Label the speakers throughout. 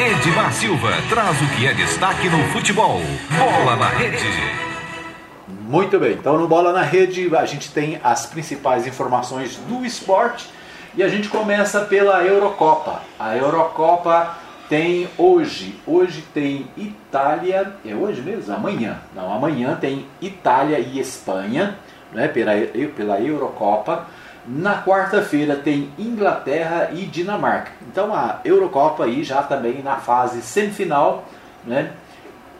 Speaker 1: Edmar Silva traz o que é destaque no futebol. Bola na rede.
Speaker 2: Muito bem, então no Bola na Rede a gente tem as principais informações do esporte e a gente começa pela Eurocopa. A Eurocopa tem hoje, hoje tem Itália, é hoje mesmo? Amanhã. Não, amanhã tem Itália e Espanha, né, pela, pela Eurocopa. Na quarta-feira tem Inglaterra e Dinamarca. Então a Eurocopa aí já também na fase semifinal, né?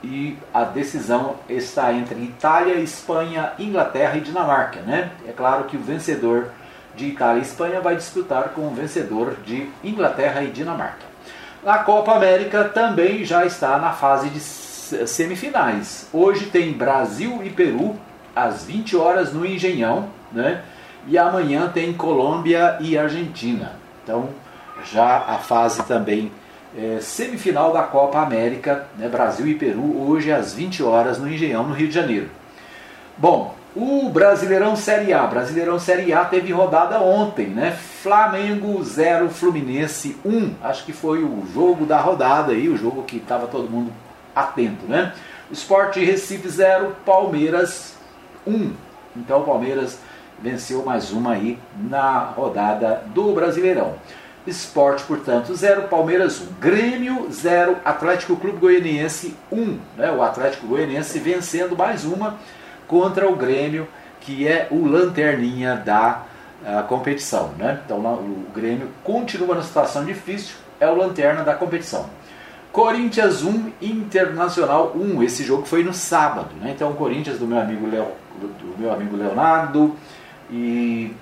Speaker 2: E a decisão está entre Itália, Espanha, Inglaterra e Dinamarca, né? É claro que o vencedor de Itália e Espanha vai disputar com o vencedor de Inglaterra e Dinamarca. Na Copa América também já está na fase de semifinais. Hoje tem Brasil e Peru às 20 horas no Engenhão, né? E amanhã tem Colômbia e Argentina. Então, já a fase também é, semifinal da Copa América, né, Brasil e Peru, hoje às 20 horas no Engenhão, no Rio de Janeiro. Bom, o Brasileirão Série A. Brasileirão Série A teve rodada ontem, né? Flamengo 0, Fluminense 1. Acho que foi o jogo da rodada aí, o jogo que estava todo mundo atento, né? Sport Recife 0, Palmeiras 1. Então Palmeiras venceu mais uma aí na rodada do Brasileirão. Esporte, portanto, 0, Palmeiras 1. Um. Grêmio 0, Atlético Clube Goianiense 1. Um, né? O Atlético Goianiense vencendo mais uma contra o Grêmio, que é o lanterninha da uh, competição. Né? Então o Grêmio continua na situação difícil, é o lanterna da competição. Corinthians 1, Internacional 1. Esse jogo foi no sábado. Né? Então o Corinthians do meu amigo, Leo, do meu amigo Leonardo e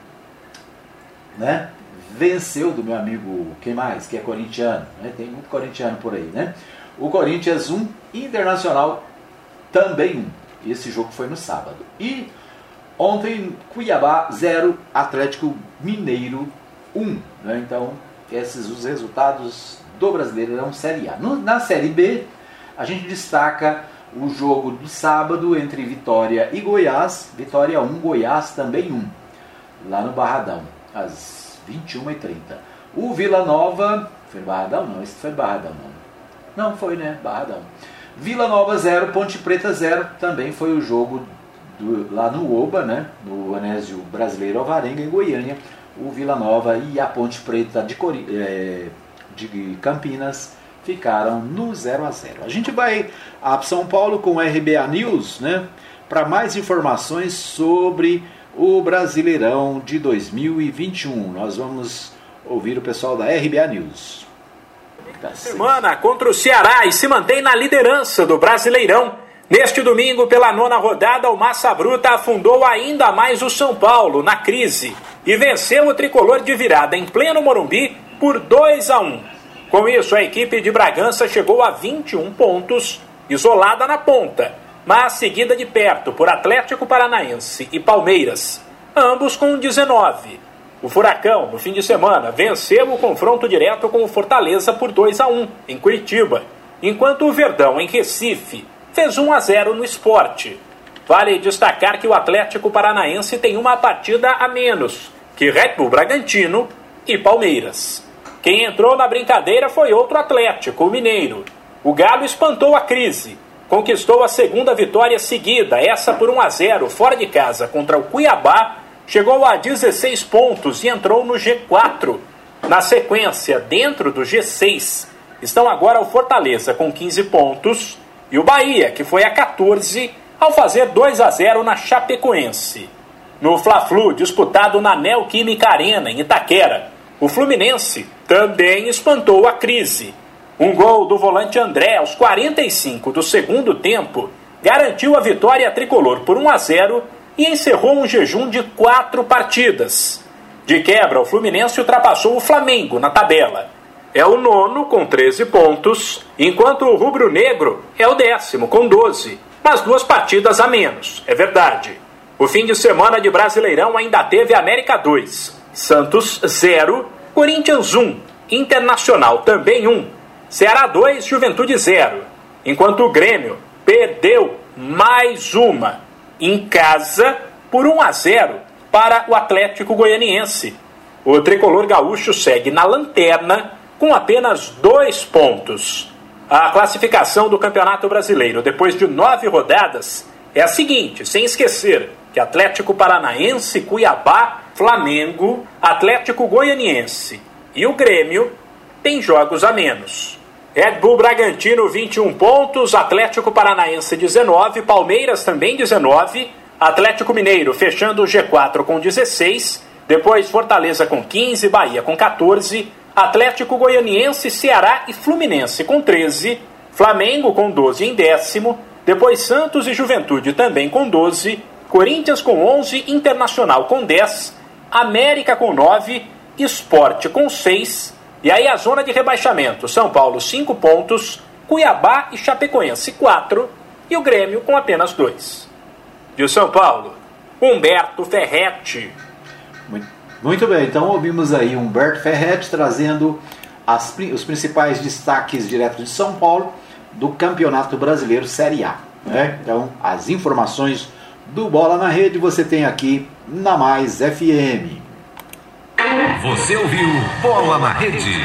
Speaker 2: né, venceu do meu amigo, quem mais? Que é corintiano, né? tem muito corintiano por aí, né? O Corinthians 1, Internacional também 1. Esse jogo foi no sábado. E ontem, Cuiabá 0, Atlético Mineiro 1. Né? Então, esses os resultados do Brasileirão Série A. No, na Série B, a gente destaca o jogo do sábado entre Vitória e Goiás. Vitória 1, Goiás também 1. Lá no Barradão, às 21h30. O Vila Nova. Foi Barradão? Não, esse foi Barradão. Não, não foi, né? Barradão. Vila Nova 0, Ponte Preta 0. Também foi o jogo do, lá no Oba, né? No Anésio Brasileiro Alvarenga, em Goiânia. O Vila Nova e a Ponte Preta de, Cori é, de Campinas ficaram no 0 a 0. A gente vai a São Paulo com o RBA News, né? Para mais informações sobre o Brasileirão de 2021. Nós vamos ouvir o pessoal da RBA News.
Speaker 3: Tá Semana contra o Ceará e se mantém na liderança do Brasileirão. Neste domingo, pela nona rodada, o Massa Bruta afundou ainda mais o São Paulo na crise e venceu o tricolor de virada em pleno Morumbi por 2 a 1. Com isso, a equipe de Bragança chegou a 21 pontos, isolada na ponta, mas seguida de perto por Atlético Paranaense e Palmeiras, ambos com 19. O Furacão, no fim de semana, venceu o confronto direto com o Fortaleza por 2 a 1 em Curitiba, enquanto o Verdão, em Recife, fez 1 a 0 no esporte. Vale destacar que o Atlético Paranaense tem uma partida a menos que Red Bull Bragantino e Palmeiras. Quem entrou na brincadeira foi outro Atlético, o Mineiro. O Galo espantou a crise. Conquistou a segunda vitória seguida, essa por 1 a 0 fora de casa contra o Cuiabá. Chegou a 16 pontos e entrou no G4. Na sequência, dentro do G6, estão agora o Fortaleza com 15 pontos e o Bahia, que foi a 14 ao fazer 2 a 0 na Chapecoense. No Fla-Flu, disputado na Neoquímica Arena, em Itaquera, o Fluminense também espantou a crise. Um gol do volante André aos 45 do segundo tempo garantiu a vitória tricolor por 1 a 0 e encerrou um jejum de quatro partidas. De quebra, o Fluminense ultrapassou o Flamengo na tabela. É o nono com 13 pontos, enquanto o Rubro Negro é o décimo com 12, mas duas partidas a menos, é verdade. O fim de semana de Brasileirão ainda teve América 2, Santos 0, Corinthians 1, Internacional também 1, Ceará 2, Juventude 0, enquanto o Grêmio perdeu mais uma em casa por 1 a 0 para o Atlético Goianiense. O tricolor gaúcho segue na lanterna com apenas dois pontos. A classificação do Campeonato Brasileiro depois de nove rodadas é a seguinte, sem esquecer que Atlético Paranaense, Cuiabá, Flamengo, Atlético Goianiense e o Grêmio têm jogos a menos. Red Bull Bragantino 21 pontos, Atlético Paranaense 19, Palmeiras também 19, Atlético Mineiro fechando o G4 com 16, depois Fortaleza com 15, Bahia com 14, Atlético Goianiense, Ceará e Fluminense com 13, Flamengo com 12 em décimo, depois Santos e Juventude também com 12, Corinthians com 11, Internacional com 10, América com 9, Esporte com 6, e aí a zona de rebaixamento, São Paulo 5 pontos, Cuiabá e Chapecoense 4 e o Grêmio com apenas 2. De São Paulo, Humberto Ferretti.
Speaker 2: Muito bem, então ouvimos aí Humberto Ferretti trazendo as, os principais destaques direto de São Paulo do Campeonato Brasileiro Série A. Né? Então, as informações do Bola na Rede você tem aqui na Mais FM.
Speaker 1: Você ouviu Bola na Rede.